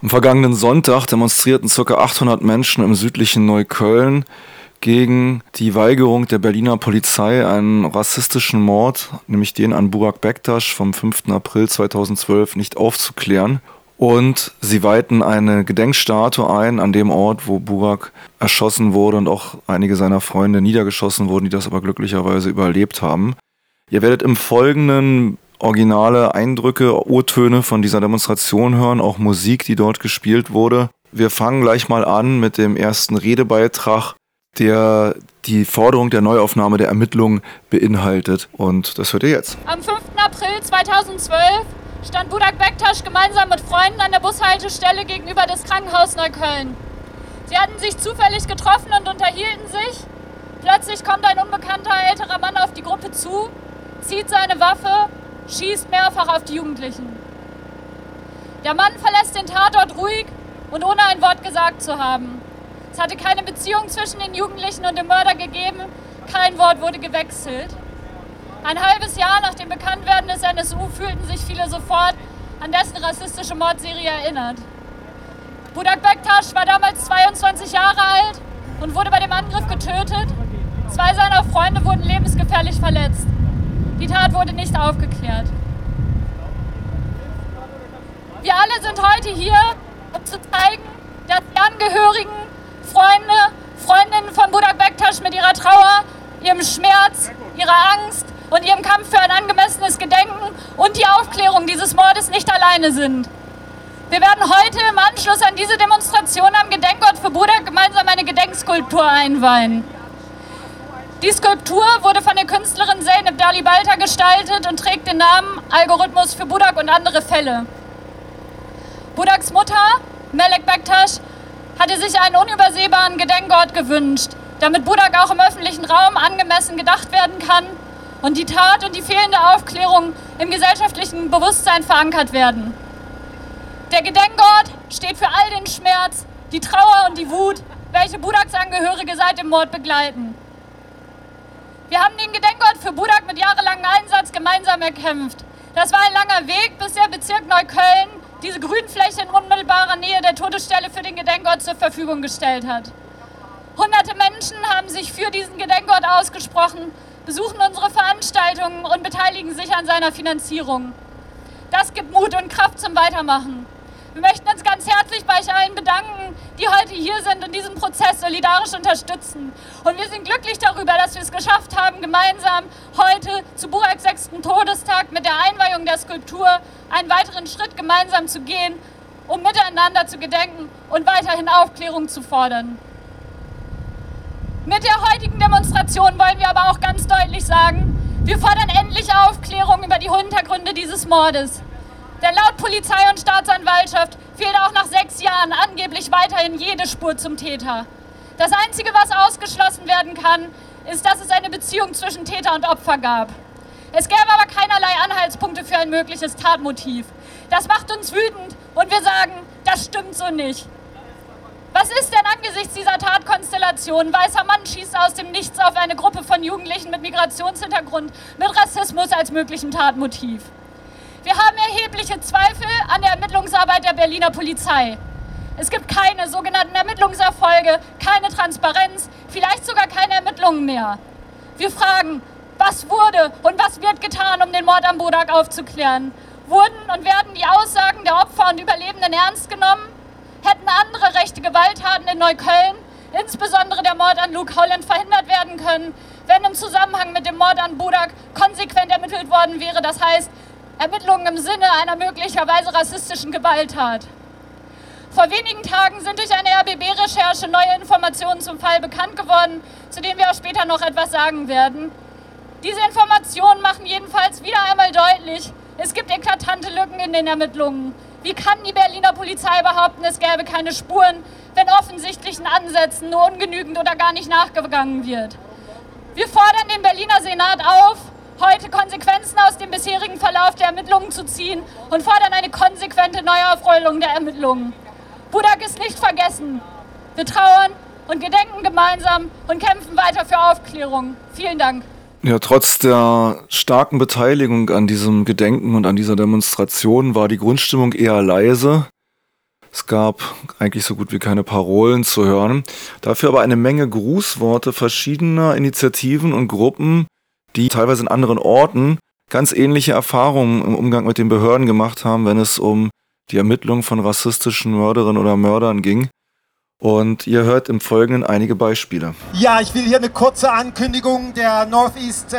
Am vergangenen Sonntag demonstrierten ca. 800 Menschen im südlichen Neukölln gegen die Weigerung der Berliner Polizei, einen rassistischen Mord, nämlich den an Burak Bektasch vom 5. April 2012, nicht aufzuklären. Und sie weiten eine Gedenkstatue ein an dem Ort, wo Burak erschossen wurde und auch einige seiner Freunde niedergeschossen wurden, die das aber glücklicherweise überlebt haben. Ihr werdet im Folgenden originale Eindrücke, Urtöne von dieser Demonstration hören, auch Musik, die dort gespielt wurde. Wir fangen gleich mal an mit dem ersten Redebeitrag, der die Forderung der Neuaufnahme der Ermittlungen beinhaltet. Und das hört ihr jetzt. Am 5. April 2012 stand Budak Bektasch gemeinsam mit Freunden an der Bushaltestelle gegenüber des Krankenhauses Neukölln. Sie hatten sich zufällig getroffen und unterhielten sich. Plötzlich kommt ein unbekannter älterer Mann auf die Gruppe zu, zieht seine Waffe schießt mehrfach auf die Jugendlichen. Der Mann verlässt den Tatort ruhig und ohne ein Wort gesagt zu haben. Es hatte keine Beziehung zwischen den Jugendlichen und dem Mörder gegeben, kein Wort wurde gewechselt. Ein halbes Jahr nach dem Bekanntwerden des NSU fühlten sich viele sofort an dessen rassistische Mordserie erinnert. Budak Bektasch war damals 22 Jahre alt und wurde bei dem Angriff getötet. Zwei seiner Freunde wurden lebensgefährlich verletzt. Die Tat wurde nicht aufgeklärt. Wir alle sind heute hier, um zu zeigen, dass die Angehörigen, Freunde, Freundinnen von Budak Bektasch mit ihrer Trauer, ihrem Schmerz, ihrer Angst und ihrem Kampf für ein angemessenes Gedenken und die Aufklärung dieses Mordes nicht alleine sind. Wir werden heute im Anschluss an diese Demonstration am Gedenkort für Budak gemeinsam eine Gedenkskulptur einweihen. Die Skulptur wurde von der Künstlerin Zeynep Dalibalta gestaltet und trägt den Namen Algorithmus für Budak und andere Fälle. Budaks Mutter, Melek Bektasch, hatte sich einen unübersehbaren Gedenkort gewünscht, damit Budak auch im öffentlichen Raum angemessen gedacht werden kann und die Tat und die fehlende Aufklärung im gesellschaftlichen Bewusstsein verankert werden. Der Gedenkort steht für all den Schmerz, die Trauer und die Wut, welche Budaks Angehörige seit dem Mord begleiten. Wir haben den Gedenkort für Budak mit jahrelangem Einsatz gemeinsam erkämpft. Das war ein langer Weg, bis der Bezirk Neukölln diese Grünfläche in unmittelbarer Nähe der Todesstelle für den Gedenkort zur Verfügung gestellt hat. Hunderte Menschen haben sich für diesen Gedenkort ausgesprochen, besuchen unsere Veranstaltungen und beteiligen sich an seiner Finanzierung. Das gibt Mut und Kraft zum Weitermachen. Wir möchten uns ganz herzlich bei euch allen bedanken, die heute hier sind und diesen Prozess solidarisch unterstützen. Und wir sind glücklich darüber, dass wir es geschafft haben, gemeinsam heute zu Buraks sechsten Todestag mit der Einweihung der Skulptur einen weiteren Schritt gemeinsam zu gehen, um miteinander zu gedenken und weiterhin Aufklärung zu fordern. Mit der heutigen Demonstration wollen wir aber auch ganz deutlich sagen, wir fordern endlich Aufklärung über die Hintergründe dieses Mordes. Denn laut Polizei und Staatsanwaltschaft fehlt auch nach sechs Jahren angeblich weiterhin jede Spur zum Täter. Das Einzige, was ausgeschlossen werden kann, ist, dass es eine Beziehung zwischen Täter und Opfer gab. Es gäbe aber keinerlei Anhaltspunkte für ein mögliches Tatmotiv. Das macht uns wütend und wir sagen, das stimmt so nicht. Was ist denn angesichts dieser Tatkonstellation? Weißer Mann schießt aus dem Nichts auf eine Gruppe von Jugendlichen mit Migrationshintergrund mit Rassismus als möglichem Tatmotiv. Wir haben erhebliche Zweifel an der Ermittlungsarbeit der Berliner Polizei. Es gibt keine sogenannten Ermittlungserfolge, keine Transparenz, vielleicht sogar keine Ermittlungen mehr. Wir fragen, was wurde und was wird getan, um den Mord am Bodak aufzuklären? Wurden und werden die Aussagen der Opfer und Überlebenden ernst genommen? Hätten andere rechte Gewalttaten in Neukölln, insbesondere der Mord an Luke Holland, verhindert werden können, wenn im Zusammenhang mit dem Mord an Budak konsequent ermittelt worden wäre? Das heißt, Ermittlungen im Sinne einer möglicherweise rassistischen Gewalttat. Vor wenigen Tagen sind durch eine RBB-Recherche neue Informationen zum Fall bekannt geworden, zu denen wir auch später noch etwas sagen werden. Diese Informationen machen jedenfalls wieder einmal deutlich, es gibt eklatante Lücken in den Ermittlungen. Wie kann die Berliner Polizei behaupten, es gäbe keine Spuren, wenn offensichtlichen Ansätzen nur ungenügend oder gar nicht nachgegangen wird? Wir fordern den Berliner Senat auf, heute Konsequenzen aus dem bisherigen Verlauf der Ermittlungen zu ziehen und fordern eine konsequente Neuaufrollung der Ermittlungen. Budak ist nicht vergessen. Wir trauern und gedenken gemeinsam und kämpfen weiter für Aufklärung. Vielen Dank. Ja, trotz der starken Beteiligung an diesem Gedenken und an dieser Demonstration war die Grundstimmung eher leise. Es gab eigentlich so gut wie keine Parolen zu hören, dafür aber eine Menge Grußworte verschiedener Initiativen und Gruppen, die teilweise in anderen Orten ganz ähnliche Erfahrungen im Umgang mit den Behörden gemacht haben, wenn es um die Ermittlung von rassistischen Mörderinnen oder Mördern ging. Und ihr hört im Folgenden einige Beispiele. Ja, ich will hier eine kurze Ankündigung der Northeast äh,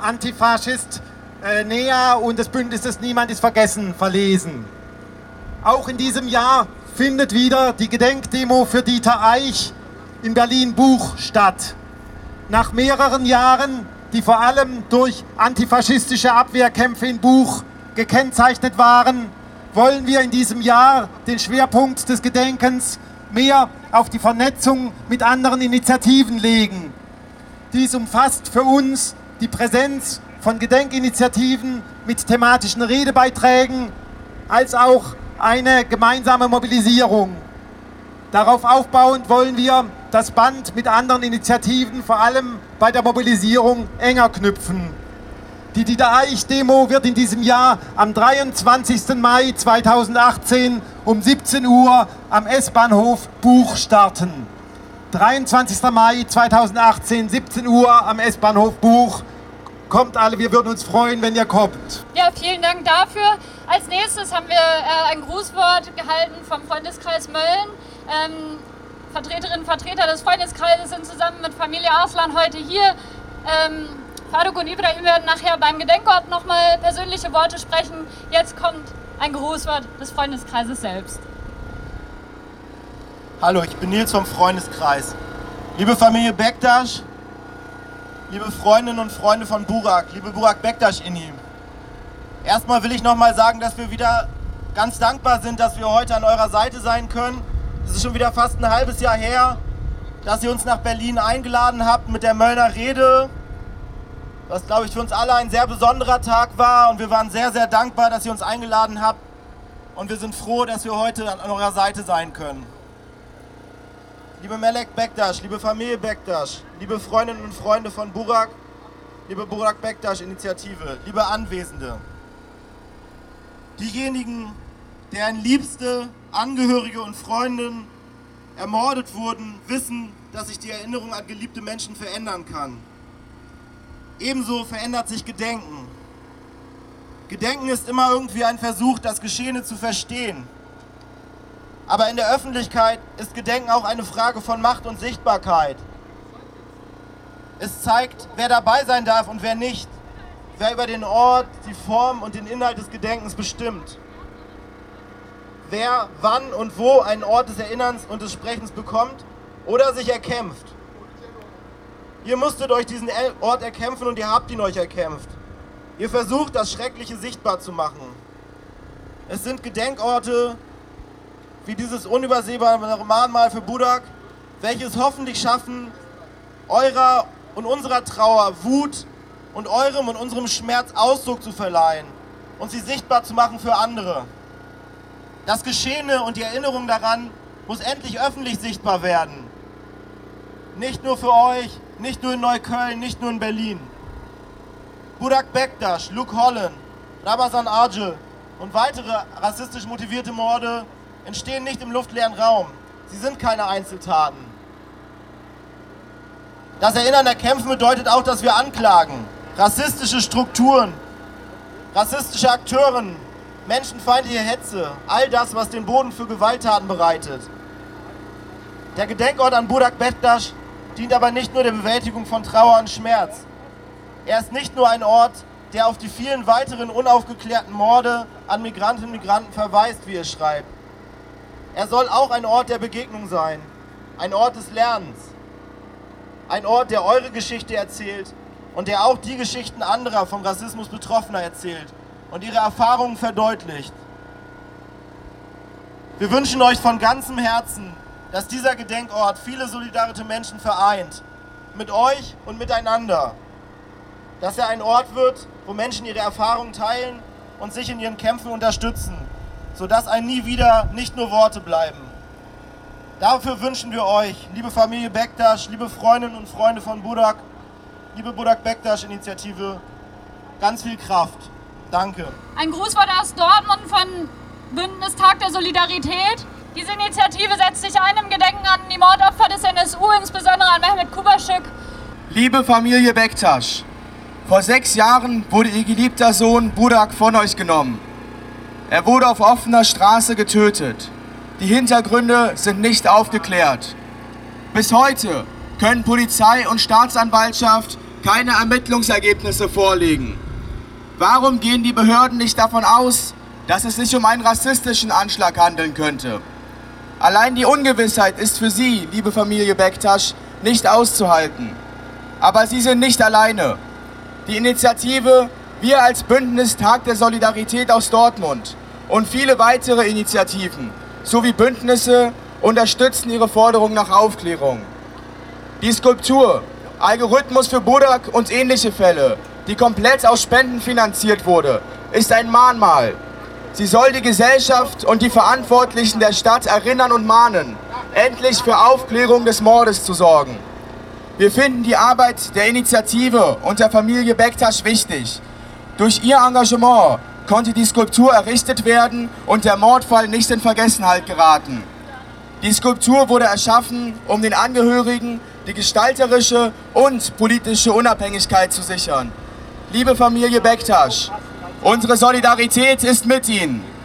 Antifaschist äh, NEA und des Bündnisses Niemand ist vergessen verlesen. Auch in diesem Jahr findet wieder die Gedenkdemo für Dieter Eich in Berlin-Buch statt. Nach mehreren Jahren, die vor allem durch antifaschistische Abwehrkämpfe in Buch gekennzeichnet waren, wollen wir in diesem Jahr den Schwerpunkt des Gedenkens mehr auf die Vernetzung mit anderen Initiativen legen. Dies umfasst für uns die Präsenz von Gedenkinitiativen mit thematischen Redebeiträgen als auch eine gemeinsame Mobilisierung. Darauf aufbauend wollen wir das Band mit anderen Initiativen vor allem bei der Mobilisierung enger knüpfen. Die Dieter Eich Demo wird in diesem Jahr am 23. Mai 2018 um 17 Uhr am S-Bahnhof Buch starten. 23. Mai 2018, 17 Uhr am S-Bahnhof Buch. Kommt alle, wir würden uns freuen, wenn ihr kommt. Ja, vielen Dank dafür. Als nächstes haben wir äh, ein Grußwort gehalten vom Freundeskreis Mölln. Ähm, Vertreterinnen und Vertreter des Freundeskreises sind zusammen mit Familie Arslan heute hier. Ähm, Faruk und Ibrahim werden nachher beim Gedenkort nochmal persönliche Worte sprechen. Jetzt kommt ein Grußwort des Freundeskreises selbst. Hallo, ich bin Nils vom Freundeskreis. Liebe Familie Bektasch, liebe Freundinnen und Freunde von Burak, liebe Burak Bektasch in ihm. Erstmal will ich nochmal sagen, dass wir wieder ganz dankbar sind, dass wir heute an eurer Seite sein können. Es ist schon wieder fast ein halbes Jahr her, dass ihr uns nach Berlin eingeladen habt mit der Möllner Rede was, glaube ich, für uns alle ein sehr besonderer Tag war. Und wir waren sehr, sehr dankbar, dass ihr uns eingeladen habt. Und wir sind froh, dass wir heute an eurer Seite sein können. Liebe Melek Bektasch, liebe Familie Bektasch, liebe Freundinnen und Freunde von Burak, liebe Burak Bektasch Initiative, liebe Anwesende. Diejenigen, deren Liebste, Angehörige und Freundinnen ermordet wurden, wissen, dass sich die Erinnerung an geliebte Menschen verändern kann. Ebenso verändert sich Gedenken. Gedenken ist immer irgendwie ein Versuch, das Geschehene zu verstehen. Aber in der Öffentlichkeit ist Gedenken auch eine Frage von Macht und Sichtbarkeit. Es zeigt, wer dabei sein darf und wer nicht. Wer über den Ort, die Form und den Inhalt des Gedenkens bestimmt. Wer wann und wo einen Ort des Erinnerns und des Sprechens bekommt oder sich erkämpft. Ihr musstet euch diesen Ort erkämpfen und ihr habt ihn euch erkämpft. Ihr versucht, das Schreckliche sichtbar zu machen. Es sind Gedenkorte wie dieses unübersehbare Mahnmal für Budak, welches hoffentlich schaffen, eurer und unserer Trauer Wut und eurem und unserem Schmerz Ausdruck zu verleihen und sie sichtbar zu machen für andere. Das Geschehene und die Erinnerung daran muss endlich öffentlich sichtbar werden. Nicht nur für euch, nicht nur in Neukölln, nicht nur in Berlin. Burak Bektasch, Luke Holland, Rabazan Arjel und weitere rassistisch motivierte Morde entstehen nicht im luftleeren Raum. Sie sind keine Einzeltaten. Das Erinnern der Kämpfe bedeutet auch, dass wir anklagen. Rassistische Strukturen, rassistische Akteuren, menschenfeindliche Hetze, all das, was den Boden für Gewalttaten bereitet. Der Gedenkort an Burak Bektasch dient aber nicht nur der Bewältigung von Trauer und Schmerz. Er ist nicht nur ein Ort, der auf die vielen weiteren unaufgeklärten Morde an Migrantinnen und Migranten verweist, wie er schreibt. Er soll auch ein Ort der Begegnung sein, ein Ort des Lernens, ein Ort, der eure Geschichte erzählt und der auch die Geschichten anderer vom Rassismus Betroffener erzählt und ihre Erfahrungen verdeutlicht. Wir wünschen euch von ganzem Herzen, dass dieser Gedenkort viele solidarische Menschen vereint. Mit euch und miteinander. Dass er ein Ort wird, wo Menschen ihre Erfahrungen teilen und sich in ihren Kämpfen unterstützen, sodass ein Nie wieder nicht nur Worte bleiben. Dafür wünschen wir euch, liebe Familie Bektasch, liebe Freundinnen und Freunde von Budak, liebe Budak Bektasch Initiative, ganz viel Kraft. Danke. Ein Grußwort aus Dortmund von Bündnistag der Solidarität. Diese Initiative setzt sich ein im Gedenken an die Mordopfer des NSU, insbesondere an Mehmet Kubaschik. Liebe Familie Bektasch, vor sechs Jahren wurde Ihr geliebter Sohn Budak von euch genommen. Er wurde auf offener Straße getötet. Die Hintergründe sind nicht aufgeklärt. Bis heute können Polizei und Staatsanwaltschaft keine Ermittlungsergebnisse vorlegen. Warum gehen die Behörden nicht davon aus, dass es sich um einen rassistischen Anschlag handeln könnte? Allein die Ungewissheit ist für Sie, liebe Familie Bektasch, nicht auszuhalten. Aber Sie sind nicht alleine. Die Initiative Wir als Bündnis Tag der Solidarität aus Dortmund und viele weitere Initiativen sowie Bündnisse unterstützen ihre Forderung nach Aufklärung. Die Skulptur Algorithmus für Budak und ähnliche Fälle, die komplett aus Spenden finanziert wurde, ist ein Mahnmal. Sie soll die Gesellschaft und die Verantwortlichen der Stadt erinnern und mahnen, endlich für Aufklärung des Mordes zu sorgen. Wir finden die Arbeit der Initiative und der Familie Bektasch wichtig. Durch ihr Engagement konnte die Skulptur errichtet werden und der Mordfall nicht in Vergessenheit geraten. Die Skulptur wurde erschaffen, um den Angehörigen die gestalterische und politische Unabhängigkeit zu sichern. Liebe Familie Bektasch, unsere Solidarität ist mit Ihnen.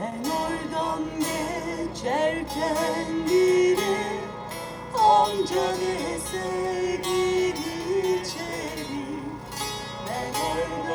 Ben oradan geçerken biri Amca dese gir içeri. Ben oradan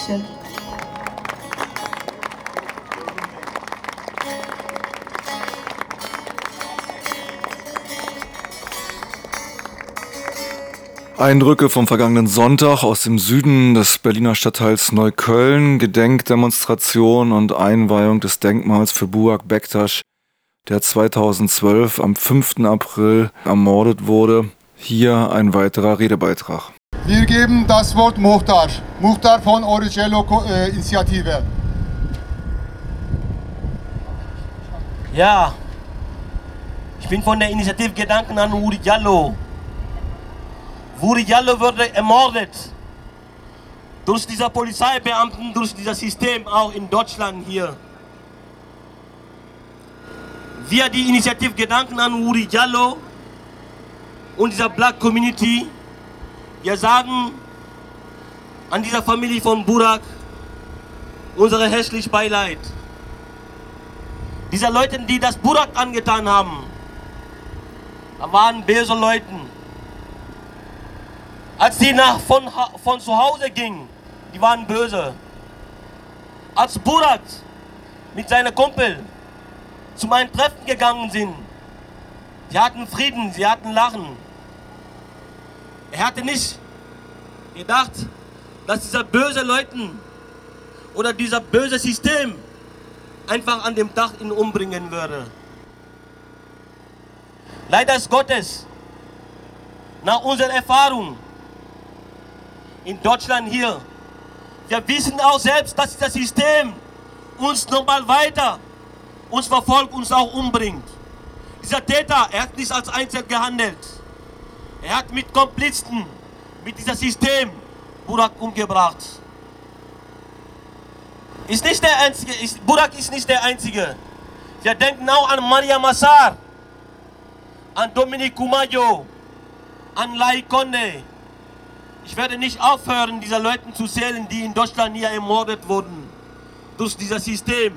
Dankeschön. Eindrücke vom vergangenen Sonntag aus dem Süden des Berliner Stadtteils Neukölln, Gedenkdemonstration und Einweihung des Denkmals für Burak Bektasch, der 2012 am 5. April ermordet wurde. Hier ein weiterer Redebeitrag. Wir geben das Wort Muhtar. Muhtar von Origello äh, Initiative. Ja, ich bin von der Initiative Gedanken an Uri Diallo. Uri Diallo wurde ermordet durch diese Polizeibeamten, durch dieses System auch in Deutschland hier. Wir, die Initiative Gedanken an Uri Diallo und dieser Black Community, wir sagen an dieser Familie von Burak unsere hässlich Beileid. Diese Leute, die das Burak angetan haben, da waren böse Leute. Als die nach, von, von zu Hause gingen, die waren böse. Als Burak mit seiner Kumpel zu meinen Treffen gegangen sind, sie hatten Frieden, sie hatten Lachen. Er hatte nicht gedacht, dass dieser böse Leuten oder dieser böse System einfach an dem Dach ihn umbringen würde. Leider ist Gottes, nach unserer Erfahrung in Deutschland hier, wir wissen auch selbst, dass das System uns nochmal weiter, uns verfolgt, uns auch umbringt. Dieser Täter, er hat nicht als Einzel gehandelt. Er hat mit Komplizen, mit diesem System Burak umgebracht. Ist nicht der einzige, ist, Burak ist nicht der einzige. Wir denken auch an Maria Massar, an Dominic Kumayo, an Lai Konde. Ich werde nicht aufhören, diese Leute zu zählen, die in Deutschland hier ermordet wurden durch dieses System.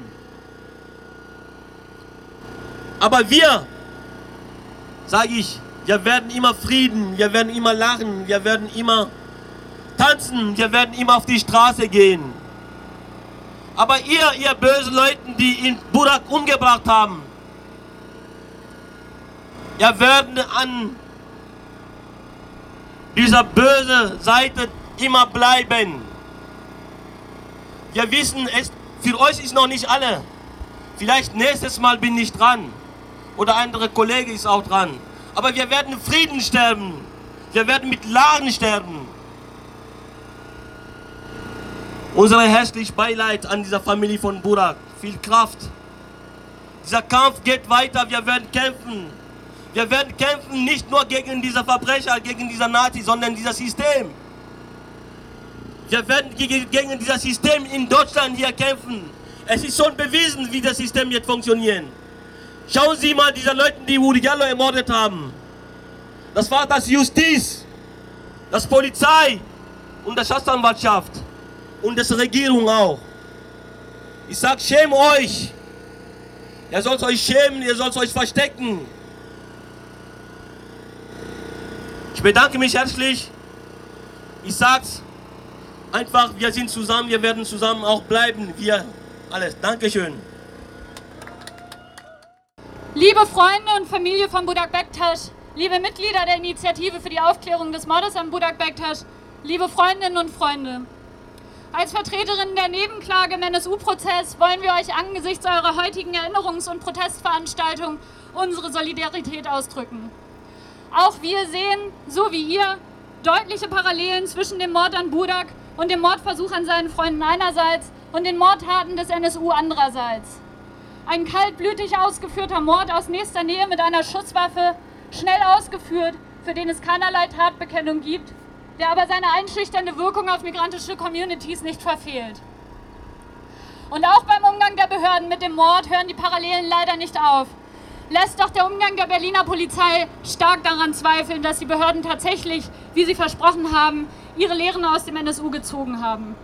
Aber wir, sage ich, wir werden immer Frieden, wir werden immer lachen, wir werden immer tanzen, wir werden immer auf die Straße gehen. Aber ihr, ihr bösen Leute, die in Burak umgebracht haben, ihr werdet an dieser bösen Seite immer bleiben. Wir wissen, es, für euch ist noch nicht alle. Vielleicht nächstes Mal bin ich dran. Oder andere Kollege ist auch dran. Aber wir werden Frieden sterben. Wir werden mit Lachen sterben. Unsere herzlich Beileid an dieser Familie von Burak. Viel Kraft. Dieser Kampf geht weiter. Wir werden kämpfen. Wir werden kämpfen nicht nur gegen diese Verbrecher, gegen diese Nazi, sondern dieses System. Wir werden gegen dieses System in Deutschland hier kämpfen. Es ist schon bewiesen, wie das System jetzt funktioniert. Schauen Sie mal diese Leute, die Uri Jallo ermordet haben. Das war das Justiz, das Polizei und das Staatsanwaltschaft und das Regierung auch. Ich sag, schämt euch. Ihr sollt euch schämen, ihr sollt euch verstecken. Ich bedanke mich herzlich. Ich sag's einfach, wir sind zusammen, wir werden zusammen auch bleiben. Wir alles. Dankeschön. Liebe Freunde und Familie von Budak Bektasch, liebe Mitglieder der Initiative für die Aufklärung des Mordes an Budak Bektasch, liebe Freundinnen und Freunde. Als Vertreterin der Nebenklage im NSU-Prozess wollen wir euch angesichts eurer heutigen Erinnerungs- und Protestveranstaltung unsere Solidarität ausdrücken. Auch wir sehen, so wie ihr, deutliche Parallelen zwischen dem Mord an Budak und dem Mordversuch an seinen Freunden einerseits und den Mordtaten des NSU andererseits. Ein kaltblütig ausgeführter Mord aus nächster Nähe mit einer Schusswaffe, schnell ausgeführt, für den es keinerlei Tatbekennung gibt, der aber seine einschüchternde Wirkung auf migrantische Communities nicht verfehlt. Und auch beim Umgang der Behörden mit dem Mord hören die Parallelen leider nicht auf. Lässt doch der Umgang der Berliner Polizei stark daran zweifeln, dass die Behörden tatsächlich, wie sie versprochen haben, ihre Lehren aus dem NSU gezogen haben.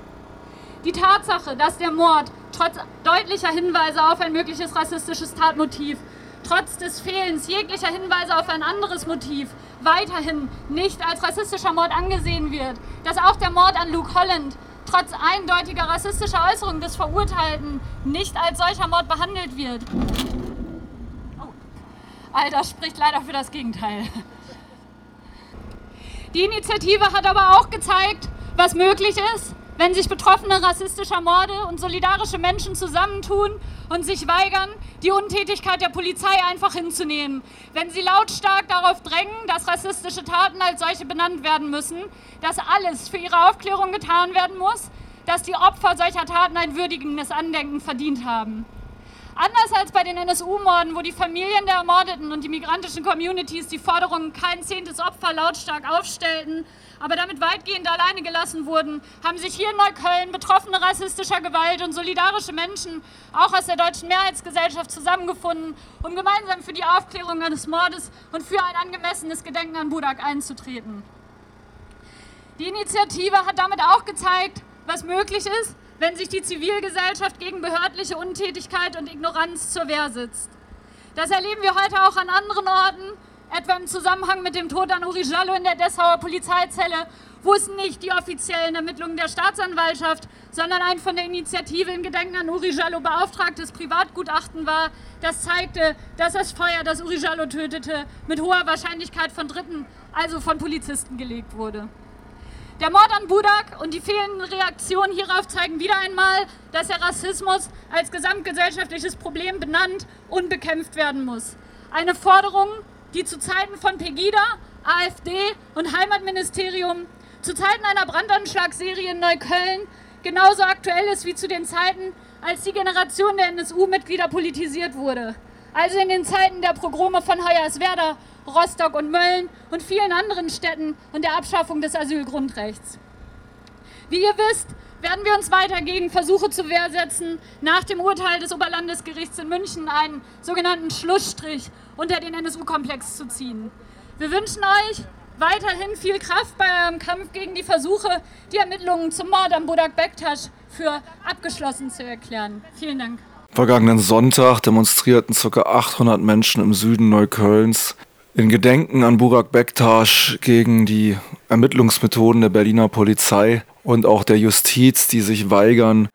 Die Tatsache, dass der Mord trotz deutlicher Hinweise auf ein mögliches rassistisches Tatmotiv, trotz des Fehlens jeglicher Hinweise auf ein anderes Motiv, weiterhin nicht als rassistischer Mord angesehen wird, dass auch der Mord an Luke Holland trotz eindeutiger rassistischer Äußerungen des Verurteilten nicht als solcher Mord behandelt wird. Oh. Das spricht leider für das Gegenteil. Die Initiative hat aber auch gezeigt, was möglich ist, wenn sich Betroffene rassistischer Morde und solidarische Menschen zusammentun und sich weigern, die Untätigkeit der Polizei einfach hinzunehmen. Wenn sie lautstark darauf drängen, dass rassistische Taten als solche benannt werden müssen, dass alles für ihre Aufklärung getan werden muss, dass die Opfer solcher Taten ein würdigendes Andenken verdient haben. Anders als bei den NSU-Morden, wo die Familien der Ermordeten und die migrantischen Communities die Forderungen kein zehntes Opfer lautstark aufstellten, aber damit weitgehend alleine gelassen wurden, haben sich hier in Neukölln Betroffene rassistischer Gewalt und solidarische Menschen, auch aus der deutschen Mehrheitsgesellschaft, zusammengefunden, um gemeinsam für die Aufklärung eines Mordes und für ein angemessenes Gedenken an Budak einzutreten. Die Initiative hat damit auch gezeigt, was möglich ist, wenn sich die Zivilgesellschaft gegen behördliche Untätigkeit und Ignoranz zur Wehr setzt. Das erleben wir heute auch an anderen Orten, etwa im Zusammenhang mit dem Tod an Uri Jallo in der Dessauer Polizeizelle, wo es nicht die offiziellen Ermittlungen der Staatsanwaltschaft, sondern ein von der Initiative in Gedenken an Uri Jallo beauftragtes Privatgutachten war, das zeigte, dass das Feuer, das Uri Jallo tötete, mit hoher Wahrscheinlichkeit von Dritten, also von Polizisten gelegt wurde. Der Mord an Budak und die fehlenden Reaktionen hierauf zeigen wieder einmal, dass der Rassismus als gesamtgesellschaftliches Problem benannt und bekämpft werden muss. Eine Forderung, die zu Zeiten von Pegida, AfD und Heimatministerium, zu Zeiten einer Brandanschlagsserie in Neukölln genauso aktuell ist wie zu den Zeiten, als die Generation der NSU-Mitglieder politisiert wurde. Also in den Zeiten der Pogrome von Hoyerswerda Rostock und Mölln und vielen anderen Städten und der Abschaffung des Asylgrundrechts. Wie ihr wisst, werden wir uns weiter gegen Versuche zur Wehr setzen, nach dem Urteil des Oberlandesgerichts in München einen sogenannten Schlussstrich unter den NSU-Komplex zu ziehen. Wir wünschen euch weiterhin viel Kraft bei eurem Kampf gegen die Versuche, die Ermittlungen zum Mord am Budak Bektasch für abgeschlossen zu erklären. Vielen Dank. Vergangenen Sonntag demonstrierten ca. 800 Menschen im Süden Neuköllns in Gedenken an Burak Bektasch gegen die Ermittlungsmethoden der Berliner Polizei und auch der Justiz, die sich weigern,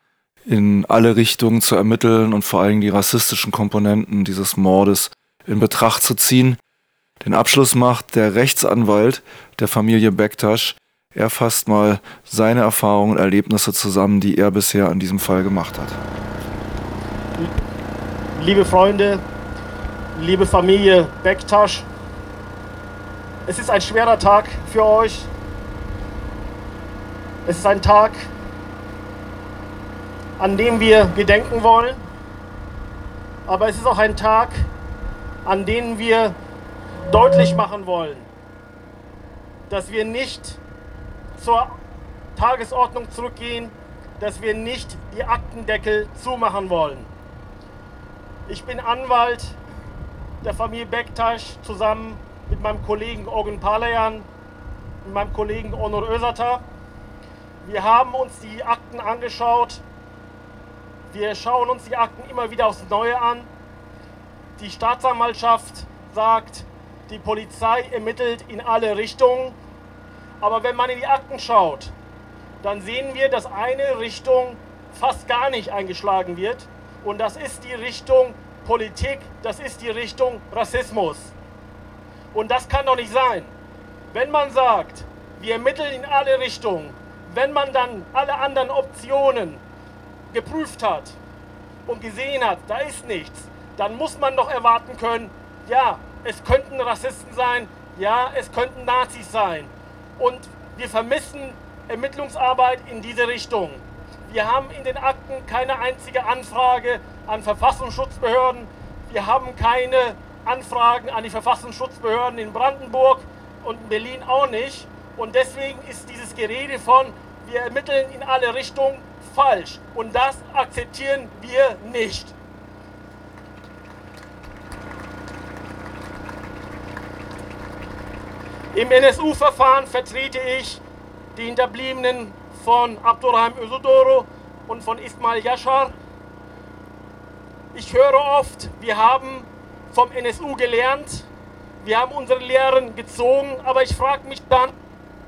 in alle Richtungen zu ermitteln und vor allem die rassistischen Komponenten dieses Mordes in Betracht zu ziehen. Den Abschluss macht der Rechtsanwalt der Familie Bektasch. Er fasst mal seine Erfahrungen und Erlebnisse zusammen, die er bisher an diesem Fall gemacht hat. Liebe Freunde, liebe Familie Bektasch, es ist ein schwerer Tag für euch. Es ist ein Tag, an dem wir gedenken wollen. Aber es ist auch ein Tag, an dem wir deutlich machen wollen, dass wir nicht zur Tagesordnung zurückgehen, dass wir nicht die Aktendeckel zumachen wollen. Ich bin Anwalt der Familie Bektasch zusammen mit meinem Kollegen Ogun Palayan, mit meinem Kollegen Onur Özata. Wir haben uns die Akten angeschaut. Wir schauen uns die Akten immer wieder aufs Neue an. Die Staatsanwaltschaft sagt, die Polizei ermittelt in alle Richtungen. Aber wenn man in die Akten schaut, dann sehen wir, dass eine Richtung fast gar nicht eingeschlagen wird. Und das ist die Richtung Politik, das ist die Richtung Rassismus. Und das kann doch nicht sein. Wenn man sagt, wir ermitteln in alle Richtungen, wenn man dann alle anderen Optionen geprüft hat und gesehen hat, da ist nichts, dann muss man doch erwarten können, ja, es könnten Rassisten sein, ja, es könnten Nazis sein. Und wir vermissen Ermittlungsarbeit in diese Richtung. Wir haben in den Akten keine einzige Anfrage an Verfassungsschutzbehörden. Wir haben keine Anfragen an die Verfassungsschutzbehörden in Brandenburg und in Berlin auch nicht. Und deswegen ist dieses Gerede von, wir ermitteln in alle Richtungen, falsch. Und das akzeptieren wir nicht. Im NSU-Verfahren vertrete ich die Hinterbliebenen von Abdurrahim Özudoro und von Ismail Yashar. Ich höre oft, wir haben vom NSU gelernt. Wir haben unsere Lehren gezogen, aber ich frage mich dann,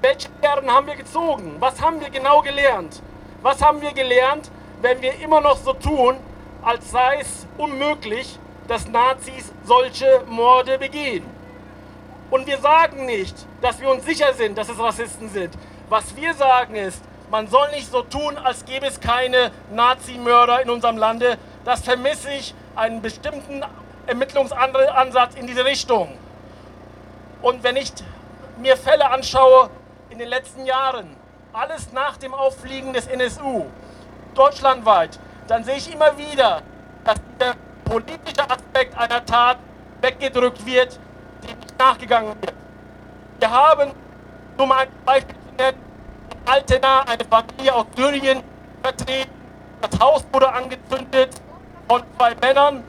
welche Lehren haben wir gezogen? Was haben wir genau gelernt? Was haben wir gelernt, wenn wir immer noch so tun, als sei es unmöglich, dass Nazis solche Morde begehen? Und wir sagen nicht, dass wir uns sicher sind, dass es Rassisten sind. Was wir sagen ist, man soll nicht so tun, als gäbe es keine Nazi-Mörder in unserem Lande. Das vermisse ich einen bestimmten Ermittlungsansatz in diese Richtung. Und wenn ich mir Fälle anschaue in den letzten Jahren, alles nach dem Auffliegen des NSU, deutschlandweit, dann sehe ich immer wieder, dass der politische Aspekt einer Tat weggedrückt wird, die nicht nachgegangen wird. Wir haben, um ein Beispiel zu nennen, in Altena eine Familie aus Syrien vertreten. Das Haus wurde angezündet von zwei Männern.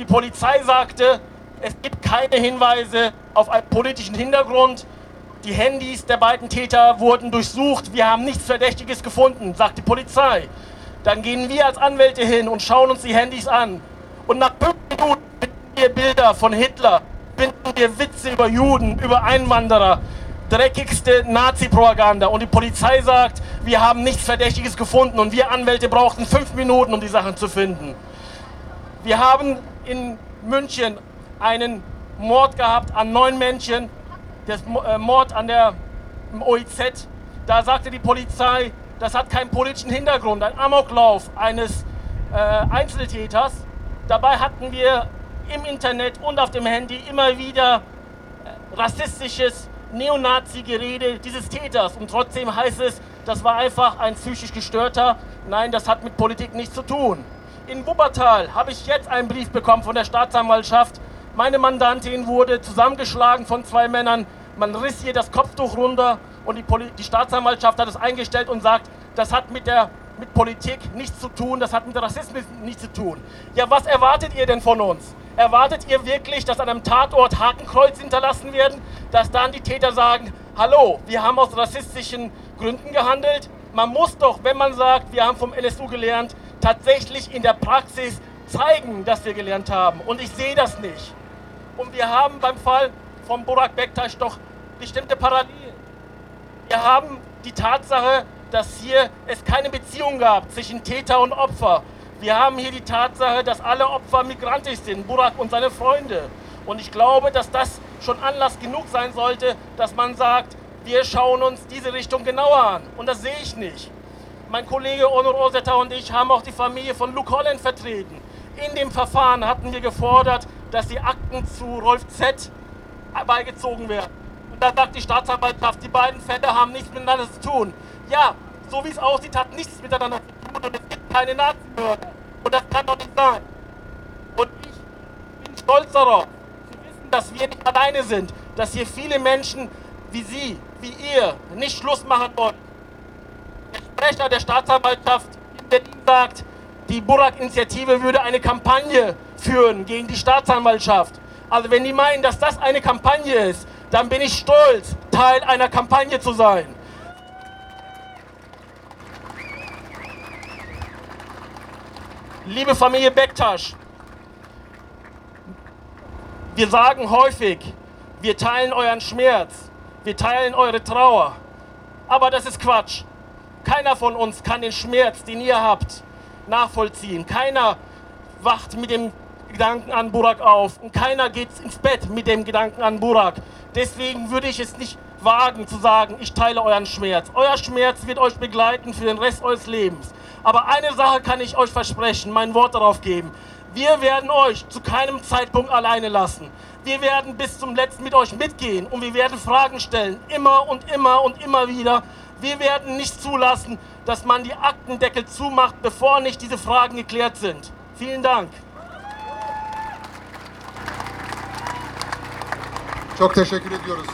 Die Polizei sagte, es gibt keine Hinweise auf einen politischen Hintergrund. Die Handys der beiden Täter wurden durchsucht. Wir haben nichts Verdächtiges gefunden, sagt die Polizei. Dann gehen wir als Anwälte hin und schauen uns die Handys an. Und nach fünf Minuten finden wir Bilder von Hitler, finden wir Witze über Juden, über Einwanderer, dreckigste Nazi-Propaganda. Und die Polizei sagt, wir haben nichts Verdächtiges gefunden. Und wir Anwälte brauchten fünf Minuten, um die Sachen zu finden. Wir haben in München einen Mord gehabt an neun Menschen, das äh, Mord an der OIZ. Da sagte die Polizei, das hat keinen politischen Hintergrund, ein Amoklauf eines äh, Einzeltäters. Dabei hatten wir im Internet und auf dem Handy immer wieder äh, rassistisches Neonazi-Gerede dieses Täters. Und trotzdem heißt es, das war einfach ein psychisch gestörter. Nein, das hat mit Politik nichts zu tun. In Wuppertal habe ich jetzt einen Brief bekommen von der Staatsanwaltschaft. Meine Mandantin wurde zusammengeschlagen von zwei Männern. Man riss ihr das Kopftuch runter und die, Poli die Staatsanwaltschaft hat es eingestellt und sagt, das hat mit, der, mit Politik nichts zu tun, das hat mit Rassismus nichts zu tun. Ja, was erwartet ihr denn von uns? Erwartet ihr wirklich, dass an einem Tatort Hakenkreuz hinterlassen werden, dass dann die Täter sagen, hallo, wir haben aus rassistischen Gründen gehandelt? Man muss doch, wenn man sagt, wir haben vom NSU gelernt, tatsächlich in der Praxis zeigen, dass wir gelernt haben. Und ich sehe das nicht. Und wir haben beim Fall von Burak Bektaş doch bestimmte Parallelen. Wir haben die Tatsache, dass hier es keine Beziehung gab zwischen Täter und Opfer. Wir haben hier die Tatsache, dass alle Opfer migrantisch sind, Burak und seine Freunde. Und ich glaube, dass das schon Anlass genug sein sollte, dass man sagt, wir schauen uns diese Richtung genauer an. Und das sehe ich nicht. Mein Kollege Onur Ozeta und ich haben auch die Familie von Luke Holland vertreten. In dem Verfahren hatten wir gefordert, dass die Akten zu Rolf Z. beigezogen werden. Und da sagt die Staatsanwaltschaft, die beiden Fälle haben nichts miteinander zu tun. Ja, so wie es aussieht, hat nichts miteinander zu tun und es gibt keine Nazimörder. Und das kann doch nicht sein. Und ich bin stolz darauf, zu wissen, dass wir nicht alleine sind, dass hier viele Menschen wie Sie, wie ihr, nicht Schluss machen wollen Sprecher der Staatsanwaltschaft in Berlin sagt, die Burak-Initiative würde eine Kampagne führen gegen die Staatsanwaltschaft. Also wenn die meinen, dass das eine Kampagne ist, dann bin ich stolz, Teil einer Kampagne zu sein. Liebe Familie Bektasch, wir sagen häufig, wir teilen euren Schmerz, wir teilen eure Trauer. Aber das ist Quatsch. Keiner von uns kann den Schmerz, den ihr habt, nachvollziehen. Keiner wacht mit dem Gedanken an Burak auf und keiner geht ins Bett mit dem Gedanken an Burak. Deswegen würde ich es nicht wagen zu sagen, ich teile euren Schmerz. Euer Schmerz wird euch begleiten für den Rest eures Lebens. Aber eine Sache kann ich euch versprechen, mein Wort darauf geben. Wir werden euch zu keinem Zeitpunkt alleine lassen. Wir werden bis zum letzten mit euch mitgehen und wir werden Fragen stellen, immer und immer und immer wieder, wir werden nicht zulassen, dass man die Aktendeckel zumacht, bevor nicht diese Fragen geklärt sind. Vielen Dank. Çok teşekkür ediyoruz.